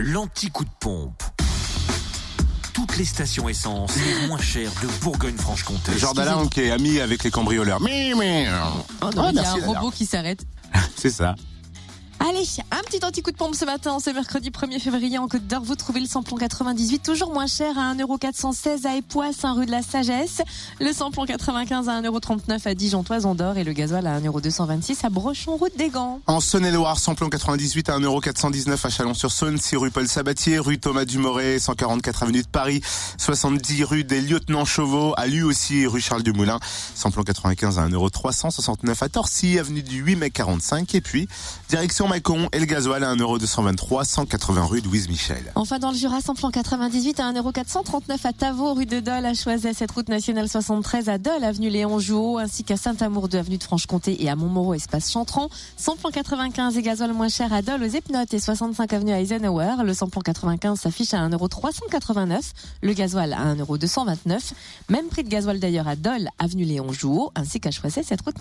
l'anti-coup de pompe. Toutes les stations essence les moins chères de Bourgogne-Franche-Comté. Jordan qui est ami avec les cambrioleurs. Mais, mais. Oh non, Ah, il y a un robot qui s'arrête. C'est ça. Allez, un petit anti-coup de pompe ce matin, c'est mercredi 1er février en Côte d'Or. Vous trouvez le samplon 98 toujours moins cher à 1,416€ à Époisse, 1 rue de la Sagesse. Le samplon 95 à 1,39€ à Dijon, Toison d'Or et le gasoil à 1,226€ à Brochon, route des Gants. En Saône-et-Loire, samplon 98 à 1,419€ à Chalon-sur-Saône, 6 rue Paul Sabatier, rue Thomas Dumoré, 144 avenue de Paris, 70 rue des Lieutenants Chauveau, à lui aussi rue Charles Dumoulin, samplon 95 à 1,369€ à Torcy, avenue du 8 mai 45, et puis direction Et le gasoil à 1,223€, 180 rue Louise Michel. Enfin, dans le Jura, samplon 98 à 1,439€ à Tavaux, rue de Dole, à Choiset, cette route nationale 73 à Dole, avenue Léon Jouot, ainsi qu'à Saint-Amour de avenue de Franche-Comté et à Montmoreau, espace Chantron. Samplon 95 et gasoil moins cher à Dole, aux Epnotes et 65 avenue Eisenhower. Le samplon 95 s'affiche à 1,389€, le gasoil à 1,229€. Même prix de gasoil d'ailleurs à Dole, avenue Léon Jouot, ainsi qu'à Choiset, cette route